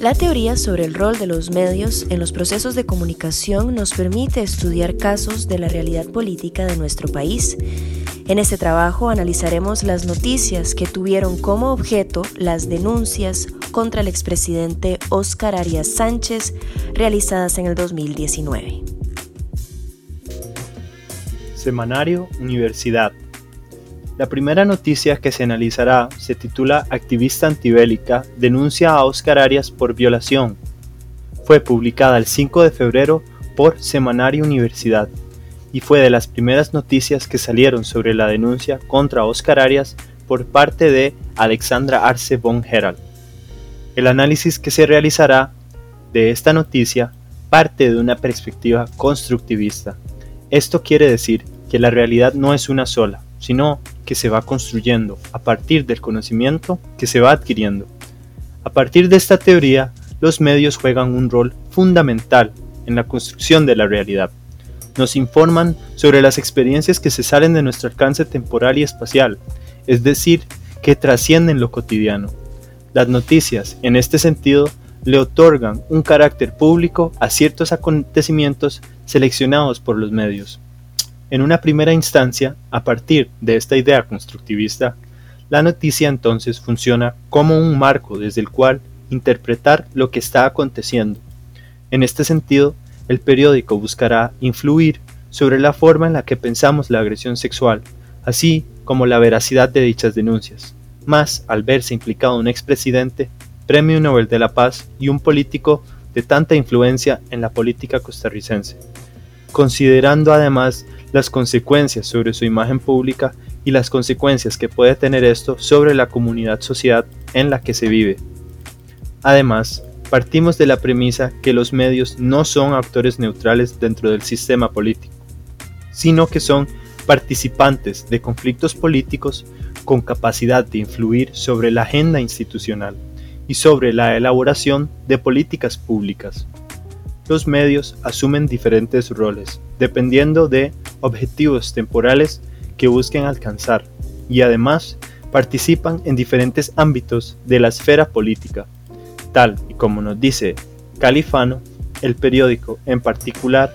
La teoría sobre el rol de los medios en los procesos de comunicación nos permite estudiar casos de la realidad política de nuestro país. En este trabajo analizaremos las noticias que tuvieron como objeto las denuncias contra el expresidente Óscar Arias Sánchez realizadas en el 2019. Semanario Universidad la primera noticia que se analizará se titula Activista antibélica denuncia a Oscar Arias por violación. Fue publicada el 5 de febrero por Semanario Universidad y fue de las primeras noticias que salieron sobre la denuncia contra Oscar Arias por parte de Alexandra Arce von Herald. El análisis que se realizará de esta noticia parte de una perspectiva constructivista. Esto quiere decir que la realidad no es una sola, sino que se va construyendo a partir del conocimiento que se va adquiriendo. A partir de esta teoría, los medios juegan un rol fundamental en la construcción de la realidad. Nos informan sobre las experiencias que se salen de nuestro alcance temporal y espacial, es decir, que trascienden lo cotidiano. Las noticias, en este sentido, le otorgan un carácter público a ciertos acontecimientos seleccionados por los medios. En una primera instancia, a partir de esta idea constructivista, la noticia entonces funciona como un marco desde el cual interpretar lo que está aconteciendo. En este sentido, el periódico buscará influir sobre la forma en la que pensamos la agresión sexual, así como la veracidad de dichas denuncias, más al verse implicado un expresidente, Premio Nobel de la Paz y un político de tanta influencia en la política costarricense, considerando además las consecuencias sobre su imagen pública y las consecuencias que puede tener esto sobre la comunidad sociedad en la que se vive. Además, partimos de la premisa que los medios no son actores neutrales dentro del sistema político, sino que son participantes de conflictos políticos con capacidad de influir sobre la agenda institucional y sobre la elaboración de políticas públicas. Los medios asumen diferentes roles, dependiendo de objetivos temporales que busquen alcanzar y además participan en diferentes ámbitos de la esfera política, tal y como nos dice Califano, el periódico en particular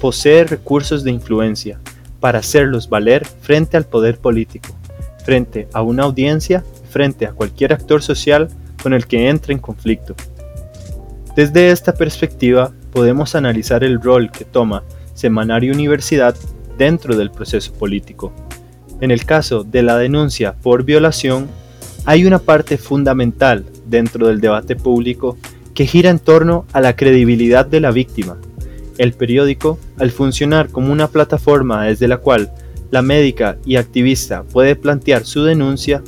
posee recursos de influencia para hacerlos valer frente al poder político, frente a una audiencia, frente a cualquier actor social con el que entre en conflicto. Desde esta perspectiva podemos analizar el rol que toma Semanario Universidad dentro del proceso político. En el caso de la denuncia por violación, hay una parte fundamental dentro del debate público que gira en torno a la credibilidad de la víctima. El periódico, al funcionar como una plataforma desde la cual la médica y activista puede plantear su denuncia,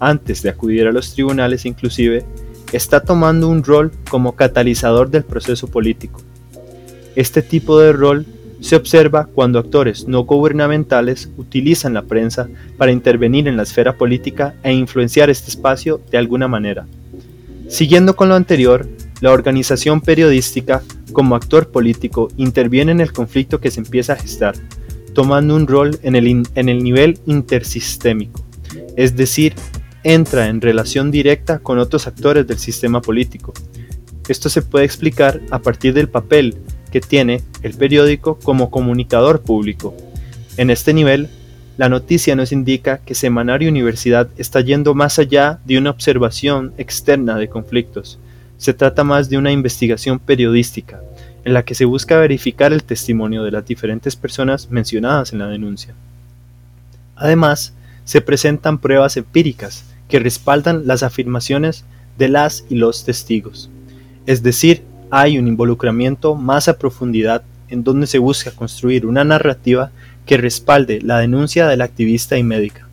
antes de acudir a los tribunales inclusive, está tomando un rol como catalizador del proceso político. Este tipo de rol se observa cuando actores no gubernamentales utilizan la prensa para intervenir en la esfera política e influenciar este espacio de alguna manera. Siguiendo con lo anterior, la organización periodística, como actor político, interviene en el conflicto que se empieza a gestar, tomando un rol en el, en el nivel intersistémico, es decir, entra en relación directa con otros actores del sistema político. Esto se puede explicar a partir del papel que tiene el periódico como comunicador público. En este nivel, la noticia nos indica que Semanario Universidad está yendo más allá de una observación externa de conflictos. Se trata más de una investigación periodística, en la que se busca verificar el testimonio de las diferentes personas mencionadas en la denuncia. Además, se presentan pruebas empíricas que respaldan las afirmaciones de las y los testigos, es decir, hay un involucramiento más a profundidad en donde se busca construir una narrativa que respalde la denuncia del activista y médica.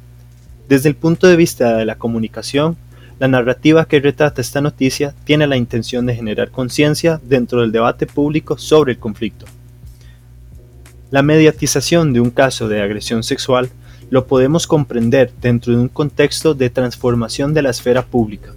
Desde el punto de vista de la comunicación, la narrativa que retrata esta noticia tiene la intención de generar conciencia dentro del debate público sobre el conflicto. La mediatización de un caso de agresión sexual lo podemos comprender dentro de un contexto de transformación de la esfera pública,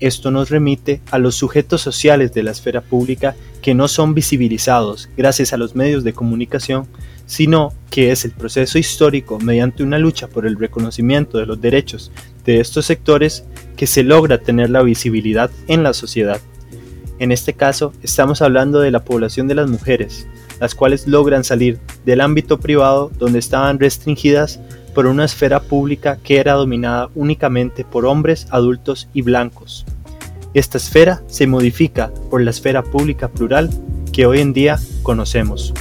esto nos remite a los sujetos sociales de la esfera pública que no son visibilizados gracias a los medios de comunicación, sino que es el proceso histórico mediante una lucha por el reconocimiento de los derechos de estos sectores que se logra tener la visibilidad en la sociedad. En este caso, estamos hablando de la población de las mujeres, las cuales logran salir del ámbito privado donde estaban restringidas por una esfera pública que era dominada únicamente por hombres adultos y blancos. Esta esfera se modifica por la esfera pública plural que hoy en día conocemos.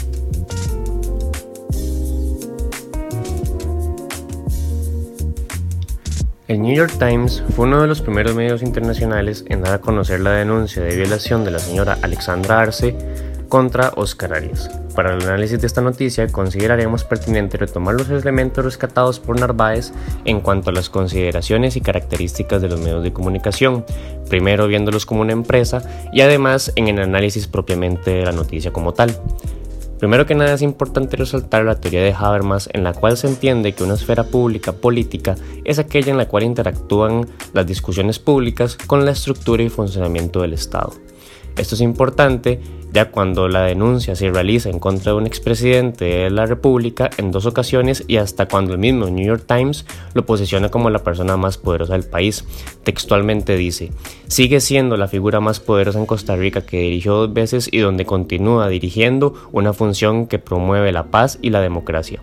El New York Times fue uno de los primeros medios internacionales en dar a conocer la denuncia de violación de la señora Alexandra Arce contra Oscar Arias. Para el análisis de esta noticia, consideraremos pertinente retomar los elementos rescatados por Narváez en cuanto a las consideraciones y características de los medios de comunicación, primero viéndolos como una empresa y además en el análisis propiamente de la noticia como tal. Primero que nada es importante resaltar la teoría de Habermas en la cual se entiende que una esfera pública política es aquella en la cual interactúan las discusiones públicas con la estructura y funcionamiento del Estado. Esto es importante ya cuando la denuncia se realiza en contra de un expresidente de la República en dos ocasiones y hasta cuando el mismo New York Times lo posiciona como la persona más poderosa del país. Textualmente dice, sigue siendo la figura más poderosa en Costa Rica que dirigió dos veces y donde continúa dirigiendo una función que promueve la paz y la democracia.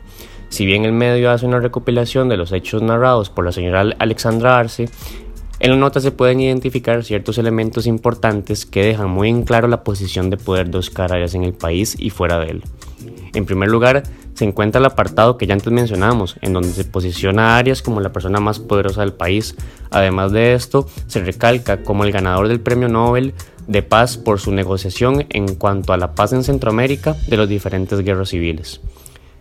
Si bien el medio hace una recopilación de los hechos narrados por la señora Alexandra Arce, en la nota se pueden identificar ciertos elementos importantes que dejan muy en claro la posición de poder de Oscar Arias en el país y fuera de él. En primer lugar, se encuentra el apartado que ya antes mencionamos, en donde se posiciona a Arias como la persona más poderosa del país. Además de esto, se recalca como el ganador del Premio Nobel de Paz por su negociación en cuanto a la paz en Centroamérica de las diferentes guerras civiles.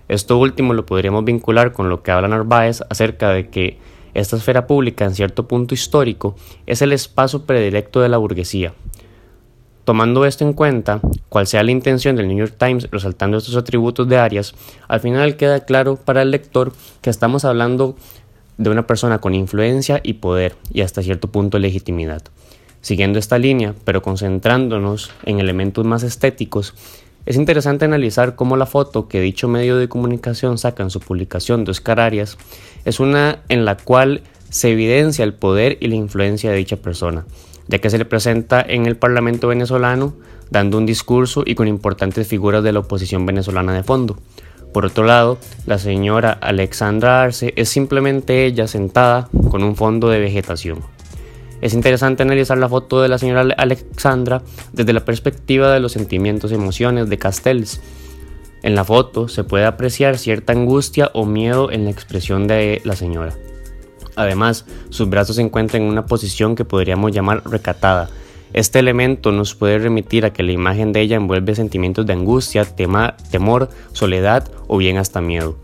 Esto último lo podríamos vincular con lo que habla Narváez acerca de que esta esfera pública, en cierto punto histórico, es el espacio predilecto de la burguesía. Tomando esto en cuenta, cual sea la intención del New York Times resaltando estos atributos de Arias, al final queda claro para el lector que estamos hablando de una persona con influencia y poder y hasta cierto punto legitimidad. Siguiendo esta línea, pero concentrándonos en elementos más estéticos, es interesante analizar cómo la foto que dicho medio de comunicación saca en su publicación de Oscar Arias es una en la cual se evidencia el poder y la influencia de dicha persona, ya que se le presenta en el Parlamento venezolano dando un discurso y con importantes figuras de la oposición venezolana de fondo. Por otro lado, la señora Alexandra Arce es simplemente ella sentada con un fondo de vegetación. Es interesante analizar la foto de la señora Alexandra desde la perspectiva de los sentimientos y emociones de Castells. En la foto se puede apreciar cierta angustia o miedo en la expresión de la señora. Además, sus brazos se encuentran en una posición que podríamos llamar recatada. Este elemento nos puede remitir a que la imagen de ella envuelve sentimientos de angustia, temor, soledad o bien hasta miedo.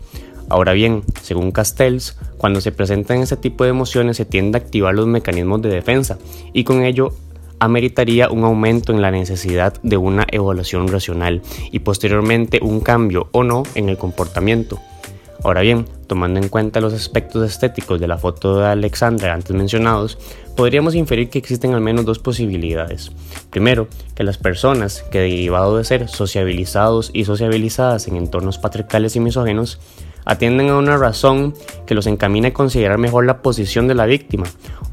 Ahora bien, según Castells, cuando se presentan ese tipo de emociones se tiende a activar los mecanismos de defensa y con ello ameritaría un aumento en la necesidad de una evaluación racional y posteriormente un cambio o no en el comportamiento. Ahora bien, tomando en cuenta los aspectos estéticos de la foto de Alexandra antes mencionados, podríamos inferir que existen al menos dos posibilidades. Primero, que las personas que derivado de ser sociabilizados y sociabilizadas en entornos patriarcales y misógenos atienden a una razón que los encamina a considerar mejor la posición de la víctima,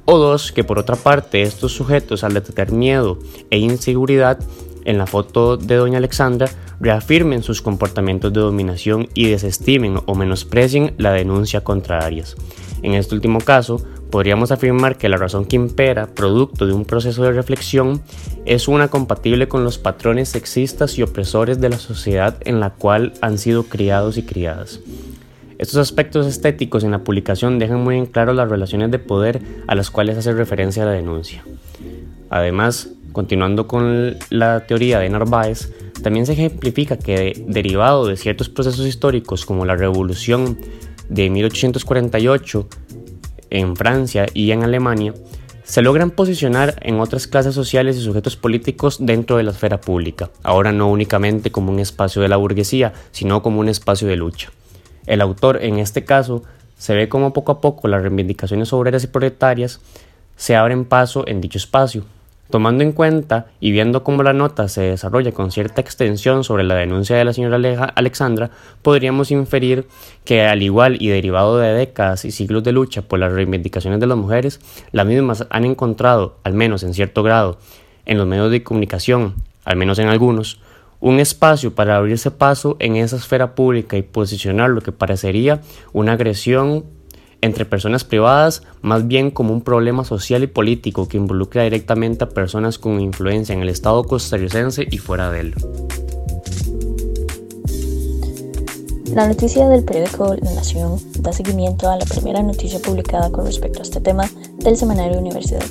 o dos, que por otra parte estos sujetos al detectar miedo e inseguridad en la foto de doña Alexandra reafirmen sus comportamientos de dominación y desestimen o menosprecien la denuncia contra Arias. En este último caso, podríamos afirmar que la razón que impera, producto de un proceso de reflexión, es una compatible con los patrones sexistas y opresores de la sociedad en la cual han sido criados y criadas. Estos aspectos estéticos en la publicación dejan muy en claro las relaciones de poder a las cuales hace referencia la denuncia. Además, continuando con la teoría de Narváez, también se ejemplifica que derivado de ciertos procesos históricos como la Revolución de 1848 en Francia y en Alemania, se logran posicionar en otras clases sociales y sujetos políticos dentro de la esfera pública, ahora no únicamente como un espacio de la burguesía, sino como un espacio de lucha. El autor, en este caso, se ve como poco a poco las reivindicaciones obreras y proletarias se abren paso en dicho espacio. Tomando en cuenta y viendo cómo la nota se desarrolla con cierta extensión sobre la denuncia de la señora Alexandra, podríamos inferir que al igual y derivado de décadas y siglos de lucha por las reivindicaciones de las mujeres, las mismas han encontrado, al menos en cierto grado, en los medios de comunicación, al menos en algunos, un espacio para abrirse paso en esa esfera pública y posicionar lo que parecería una agresión entre personas privadas, más bien como un problema social y político que involucra directamente a personas con influencia en el Estado costarricense y fuera de él. La noticia del periódico La Nación da seguimiento a la primera noticia publicada con respecto a este tema del semanario Universidad,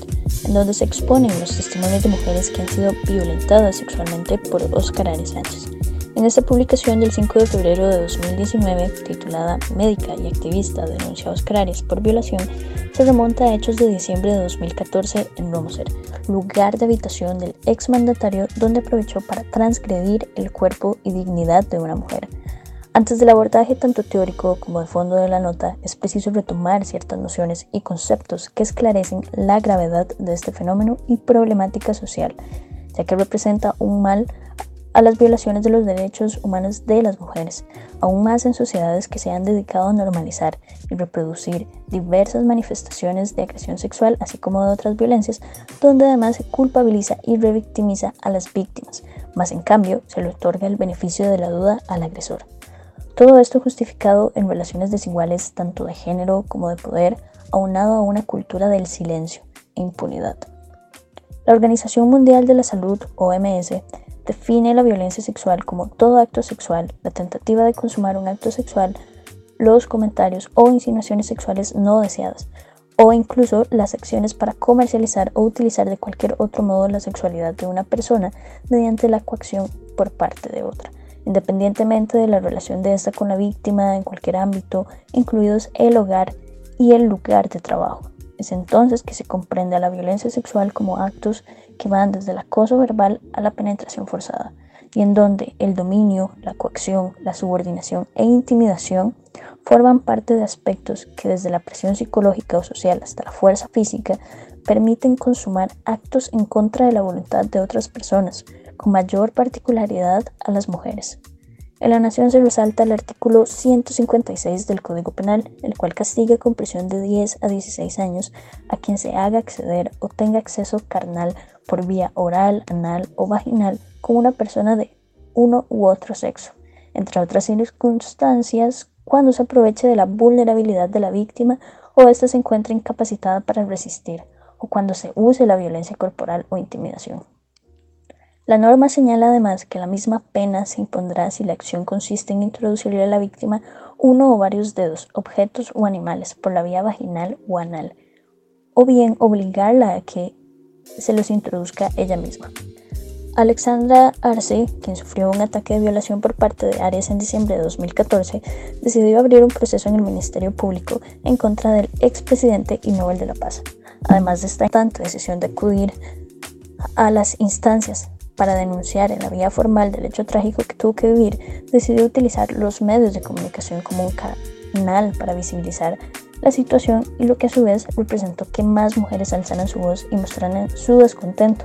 en donde se exponen los testimonios de mujeres que han sido violentadas sexualmente por Oscar Arias Sánchez. En esta publicación del 5 de febrero de 2019, titulada Médica y activista denuncia a Oscar Arias por violación, se remonta a hechos de diciembre de 2014 en Romoser, lugar de habitación del exmandatario donde aprovechó para transgredir el cuerpo y dignidad de una mujer. Antes del abordaje tanto teórico como de fondo de la nota, es preciso retomar ciertas nociones y conceptos que esclarecen la gravedad de este fenómeno y problemática social, ya que representa un mal a las violaciones de los derechos humanos de las mujeres, aún más en sociedades que se han dedicado a normalizar y reproducir diversas manifestaciones de agresión sexual, así como de otras violencias, donde además se culpabiliza y revictimiza a las víctimas, más en cambio se le otorga el beneficio de la duda al agresor. Todo esto justificado en relaciones desiguales tanto de género como de poder, aunado a una cultura del silencio e impunidad. La Organización Mundial de la Salud, OMS, define la violencia sexual como todo acto sexual, la tentativa de consumar un acto sexual, los comentarios o insinuaciones sexuales no deseadas, o incluso las acciones para comercializar o utilizar de cualquier otro modo la sexualidad de una persona mediante la coacción por parte de otra independientemente de la relación de esta con la víctima en cualquier ámbito, incluidos el hogar y el lugar de trabajo. Es entonces que se comprende a la violencia sexual como actos que van desde el acoso verbal a la penetración forzada, y en donde el dominio, la coacción, la subordinación e intimidación forman parte de aspectos que desde la presión psicológica o social hasta la fuerza física permiten consumar actos en contra de la voluntad de otras personas, con mayor particularidad a las mujeres. En la Nación se resalta el artículo 156 del Código Penal, el cual castiga con prisión de 10 a 16 años a quien se haga acceder o tenga acceso carnal por vía oral, anal o vaginal con una persona de uno u otro sexo, entre otras circunstancias cuando se aproveche de la vulnerabilidad de la víctima o ésta se encuentre incapacitada para resistir, o cuando se use la violencia corporal o intimidación. La norma señala además que la misma pena se impondrá si la acción consiste en introducirle a la víctima uno o varios dedos, objetos o animales por la vía vaginal o anal, o bien obligarla a que se los introduzca ella misma. Alexandra Arce, quien sufrió un ataque de violación por parte de Arias en diciembre de 2014, decidió abrir un proceso en el Ministerio Público en contra del expresidente y Nobel de la Paz. Además de esta decisión de acudir a las instancias para denunciar en la vía formal del hecho trágico que tuvo que vivir, decidió utilizar los medios de comunicación como un canal para visibilizar la situación y lo que a su vez representó que más mujeres alzaran su voz y mostraran su descontento,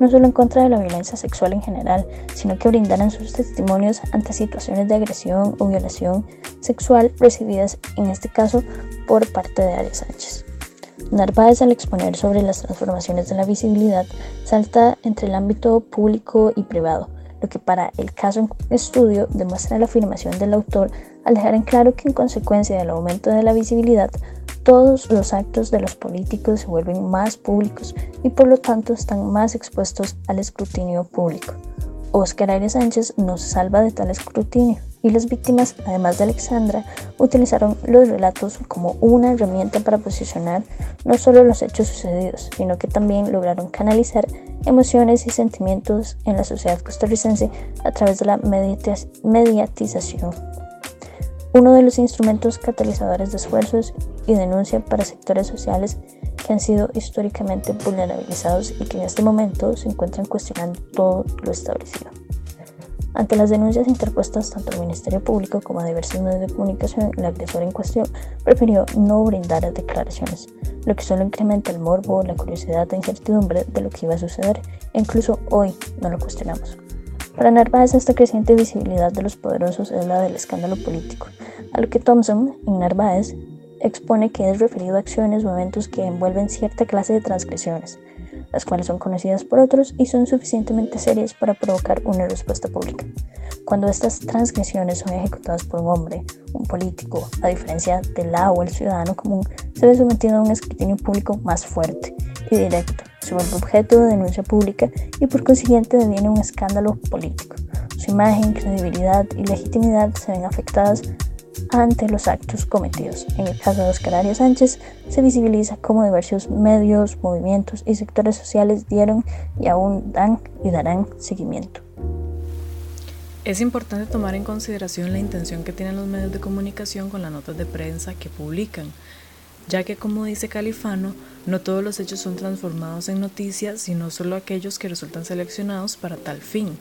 no solo en contra de la violencia sexual en general, sino que brindaran sus testimonios ante situaciones de agresión o violación sexual recibidas en este caso por parte de Arias Sánchez. Narváez al exponer sobre las transformaciones de la visibilidad salta entre el ámbito público y privado, lo que para el caso en estudio demuestra la afirmación del autor al dejar en claro que en consecuencia del aumento de la visibilidad, todos los actos de los políticos se vuelven más públicos y por lo tanto están más expuestos al escrutinio público. Oscar Aires Sánchez nos salva de tal escrutinio y las víctimas, además de Alexandra, utilizaron los relatos como una herramienta para posicionar no solo los hechos sucedidos, sino que también lograron canalizar emociones y sentimientos en la sociedad costarricense a través de la mediatización. Uno de los instrumentos catalizadores de esfuerzos y denuncia para sectores sociales que han sido históricamente vulnerabilizados y que en este momento se encuentran cuestionando todo lo establecido. Ante las denuncias interpuestas tanto al Ministerio Público como a diversos medios de comunicación, el agresor en cuestión prefirió no brindar declaraciones, lo que solo incrementa el morbo, la curiosidad e incertidumbre de lo que iba a suceder, e incluso hoy no lo cuestionamos. Para Narváez, esta creciente visibilidad de los poderosos es la del escándalo político, a lo que Thompson, en Narváez, expone que es referido a acciones o eventos que envuelven cierta clase de transgresiones, las cuales son conocidas por otros y son suficientemente serias para provocar una respuesta pública. Cuando estas transgresiones son ejecutadas por un hombre, un político, a diferencia del la o el ciudadano común, se ve sometido a un escrutinio público más fuerte y directo, se vuelve objeto de denuncia pública y por consiguiente deviene un escándalo político. Su imagen, credibilidad y legitimidad se ven afectadas ante los actos cometidos. En el caso de Oscar Arias Sánchez, se visibiliza cómo diversos medios, movimientos y sectores sociales dieron y aún dan y darán seguimiento. Es importante tomar en consideración la intención que tienen los medios de comunicación con las notas de prensa que publican, ya que como dice Califano, no todos los hechos son transformados en noticias, sino solo aquellos que resultan seleccionados para tal fin.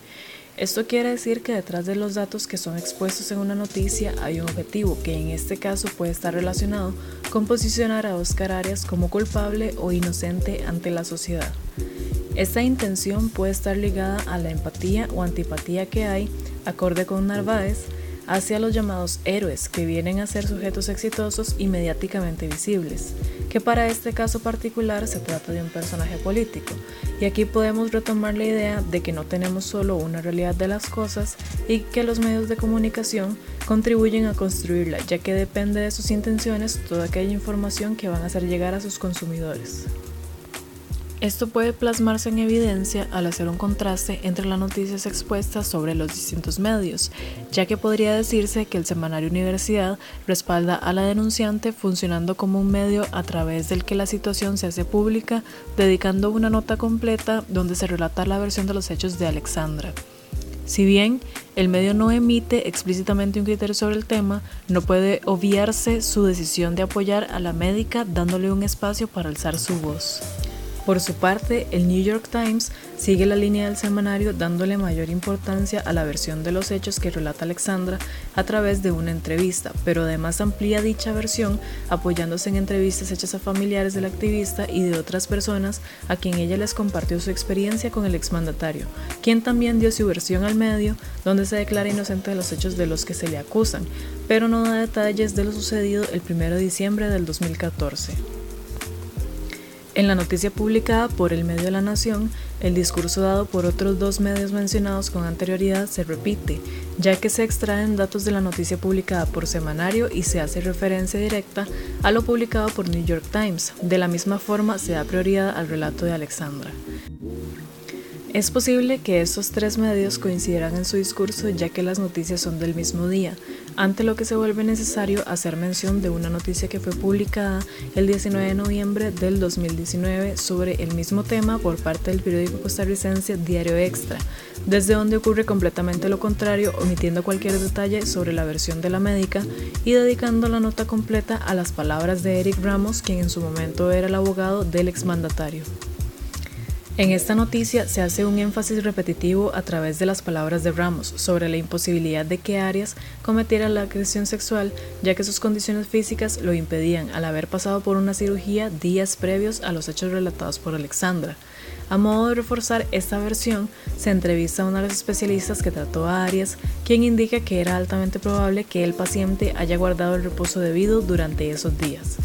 Esto quiere decir que detrás de los datos que son expuestos en una noticia hay un objetivo que en este caso puede estar relacionado con posicionar a Oscar Arias como culpable o inocente ante la sociedad. Esta intención puede estar ligada a la empatía o antipatía que hay, acorde con Narváez, hacia los llamados héroes que vienen a ser sujetos exitosos y mediáticamente visibles, que para este caso particular se trata de un personaje político. Y aquí podemos retomar la idea de que no tenemos solo una realidad de las cosas y que los medios de comunicación contribuyen a construirla, ya que depende de sus intenciones toda aquella información que van a hacer llegar a sus consumidores. Esto puede plasmarse en evidencia al hacer un contraste entre las noticias expuestas sobre los distintos medios, ya que podría decirse que el semanario Universidad respalda a la denunciante funcionando como un medio a través del que la situación se hace pública, dedicando una nota completa donde se relata la versión de los hechos de Alexandra. Si bien el medio no emite explícitamente un criterio sobre el tema, no puede obviarse su decisión de apoyar a la médica dándole un espacio para alzar su voz. Por su parte, el New York Times sigue la línea del semanario dándole mayor importancia a la versión de los hechos que relata Alexandra a través de una entrevista, pero además amplía dicha versión apoyándose en entrevistas hechas a familiares del activista y de otras personas a quien ella les compartió su experiencia con el exmandatario, quien también dio su versión al medio donde se declara inocente de los hechos de los que se le acusan, pero no da detalles de lo sucedido el 1 de diciembre del 2014. En la noticia publicada por el medio la Nación, el discurso dado por otros dos medios mencionados con anterioridad se repite, ya que se extraen datos de la noticia publicada por semanario y se hace referencia directa a lo publicado por New York Times. De la misma forma, se da prioridad al relato de Alexandra. Es posible que estos tres medios coincidieran en su discurso ya que las noticias son del mismo día, ante lo que se vuelve necesario hacer mención de una noticia que fue publicada el 19 de noviembre del 2019 sobre el mismo tema por parte del periódico costarricense Diario Extra, desde donde ocurre completamente lo contrario, omitiendo cualquier detalle sobre la versión de la médica y dedicando la nota completa a las palabras de Eric Ramos, quien en su momento era el abogado del exmandatario. En esta noticia se hace un énfasis repetitivo a través de las palabras de Ramos sobre la imposibilidad de que Arias cometiera la agresión sexual, ya que sus condiciones físicas lo impedían al haber pasado por una cirugía días previos a los hechos relatados por Alexandra. A modo de reforzar esta versión, se entrevista a una de las especialistas que trató a Arias, quien indica que era altamente probable que el paciente haya guardado el reposo debido durante esos días.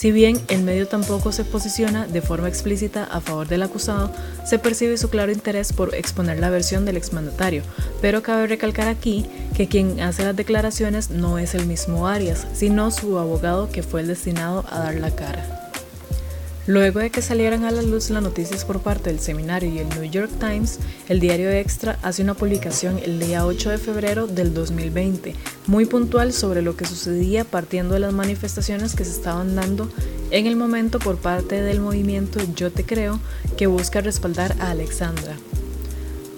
Si bien el medio tampoco se posiciona de forma explícita a favor del acusado, se percibe su claro interés por exponer la versión del exmandatario, pero cabe recalcar aquí que quien hace las declaraciones no es el mismo Arias, sino su abogado que fue el destinado a dar la cara. Luego de que salieran a la luz las noticias por parte del seminario y el New York Times, el diario Extra hace una publicación el día 8 de febrero del 2020, muy puntual sobre lo que sucedía partiendo de las manifestaciones que se estaban dando en el momento por parte del movimiento Yo Te Creo, que busca respaldar a Alexandra.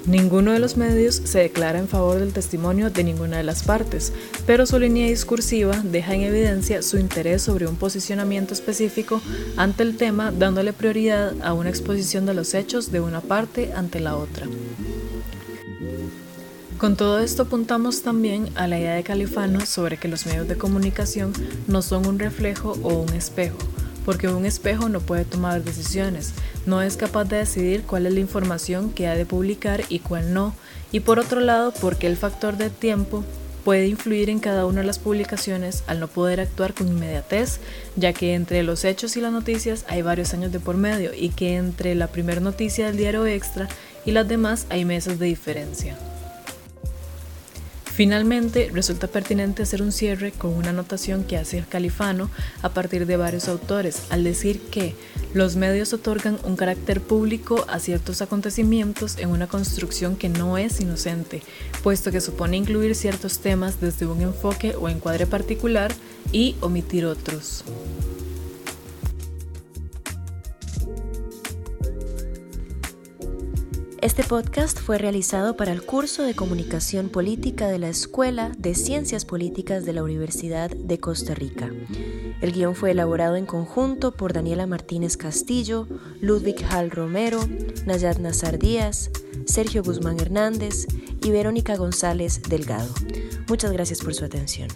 Ninguno de los medios se declara en favor del testimonio de ninguna de las partes, pero su línea discursiva deja en evidencia su interés sobre un posicionamiento específico ante el tema, dándole prioridad a una exposición de los hechos de una parte ante la otra. Con todo esto apuntamos también a la idea de Califano sobre que los medios de comunicación no son un reflejo o un espejo, porque un espejo no puede tomar decisiones, no es capaz de decidir cuál es la información que ha de publicar y cuál no, y por otro lado porque el factor de tiempo puede influir en cada una de las publicaciones al no poder actuar con inmediatez, ya que entre los hechos y las noticias hay varios años de por medio y que entre la primera noticia del diario extra y las demás hay meses de diferencia. Finalmente, resulta pertinente hacer un cierre con una anotación que hace el califano a partir de varios autores, al decir que los medios otorgan un carácter público a ciertos acontecimientos en una construcción que no es inocente, puesto que supone incluir ciertos temas desde un enfoque o encuadre particular y omitir otros. Este podcast fue realizado para el curso de Comunicación Política de la Escuela de Ciencias Políticas de la Universidad de Costa Rica. El guion fue elaborado en conjunto por Daniela Martínez Castillo, Ludwig Hall Romero, Nayat Nazar Díaz, Sergio Guzmán Hernández y Verónica González Delgado. Muchas gracias por su atención.